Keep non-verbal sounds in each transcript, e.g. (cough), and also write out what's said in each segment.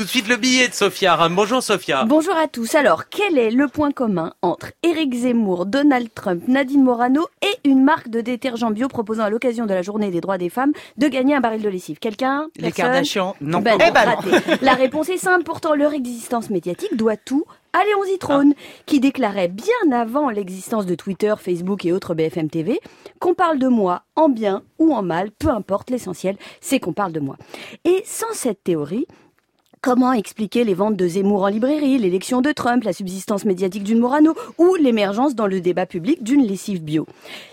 tout de suite le billet de Sophia. Bonjour Sophia. Bonjour à tous. Alors, quel est le point commun entre Éric Zemmour, Donald Trump, Nadine Morano et une marque de détergent bio proposant à l'occasion de la journée des droits des femmes de gagner un baril de lessive? Quelqu'un? Les Kardashians Non. Ben, eh ben La réponse est simple. Pourtant, leur existence médiatique doit tout à Léon Zitrone, qui déclarait bien avant l'existence de Twitter, Facebook et autres BFM TV qu'on parle de moi en bien ou en mal, peu importe, l'essentiel, c'est qu'on parle de moi. Et sans cette théorie, Comment expliquer les ventes de Zemmour en librairie, l'élection de Trump, la subsistance médiatique d'une Morano ou l'émergence dans le débat public d'une lessive bio?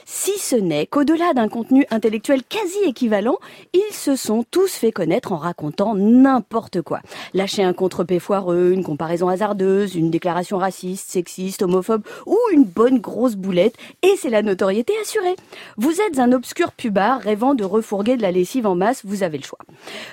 Si ce n'est qu'au-delà d'un contenu intellectuel quasi équivalent, ils se sont tous fait connaître en racontant n'importe quoi. Lâcher un contre foireux, une comparaison hasardeuse, une déclaration raciste, sexiste, homophobe ou une bonne grosse boulette et c'est la notoriété assurée. Vous êtes un obscur pubard rêvant de refourguer de la lessive en masse, vous avez le choix.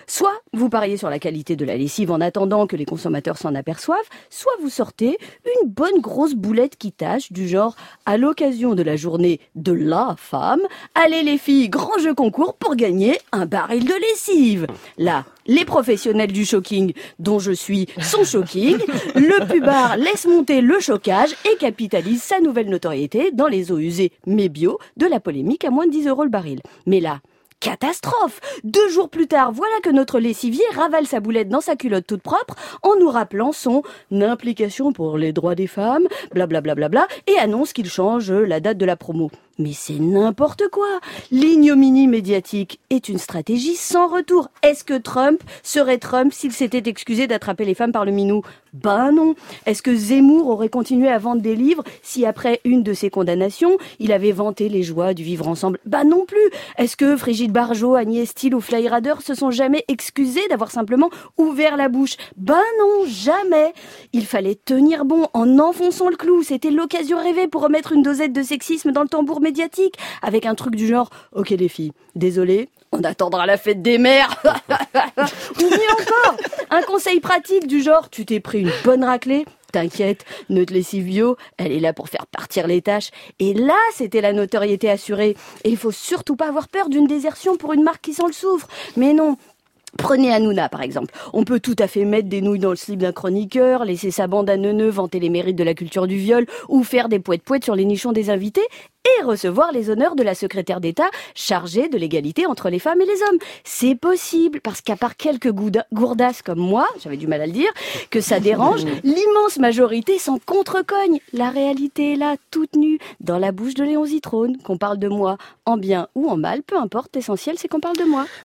Soit vous pariez sur la qualité de la lessive en attendant que les consommateurs s'en aperçoivent, soit vous sortez une bonne grosse boulette qui tâche du genre à l'occasion de la journée de la femme, allez les filles, grand jeu concours pour gagner un baril de lessive. Là, les professionnels du shocking, dont je suis, sont shocking. (laughs) Le pubard laisse monter le chocage et capitalise sa nouvelle notoriété dans les eaux usées mais bio de la polémique à moins de 10 euros le baril. Mais là, Catastrophe Deux jours plus tard, voilà que notre lessivier ravale sa boulette dans sa culotte toute propre en nous rappelant son implication pour les droits des femmes, blablabla, bla bla bla, et annonce qu'il change la date de la promo. Mais c'est n'importe quoi. L'ignominie médiatique est une stratégie sans retour. Est-ce que Trump serait Trump s'il s'était excusé d'attraper les femmes par le minou? Ben non. Est-ce que Zemmour aurait continué à vendre des livres si après une de ses condamnations, il avait vanté les joies du vivre ensemble? Ben non plus. Est-ce que Frigide Barjot, Agnès Steele ou Flyrader se sont jamais excusés d'avoir simplement ouvert la bouche? Ben non, jamais. Il fallait tenir bon en enfonçant le clou. C'était l'occasion rêvée pour remettre une dosette de sexisme dans le tambour médiatique avec un truc du genre Ok les filles, désolé, on attendra la fête des mères. (laughs) Ou mieux encore, un conseil pratique du genre Tu t'es pris une bonne raclée T'inquiète, notre lessive bio, elle est là pour faire partir les tâches. Et là, c'était la notoriété assurée. Et il faut surtout pas avoir peur d'une désertion pour une marque qui s'en le souffre. Mais non, Prenez Hanouna, par exemple. On peut tout à fait mettre des nouilles dans le slip d'un chroniqueur, laisser sa bande à neuneux vanter les mérites de la culture du viol, ou faire des poètes-poètes sur les nichons des invités, et recevoir les honneurs de la secrétaire d'État chargée de l'égalité entre les femmes et les hommes. C'est possible, parce qu'à part quelques gourdasses comme moi, j'avais du mal à le dire, que ça dérange, (laughs) l'immense majorité s'en contrecogne. La réalité est là, toute nue, dans la bouche de Léon Zitrone, qu'on parle de moi en bien ou en mal, peu importe, l'essentiel c'est qu'on parle de moi.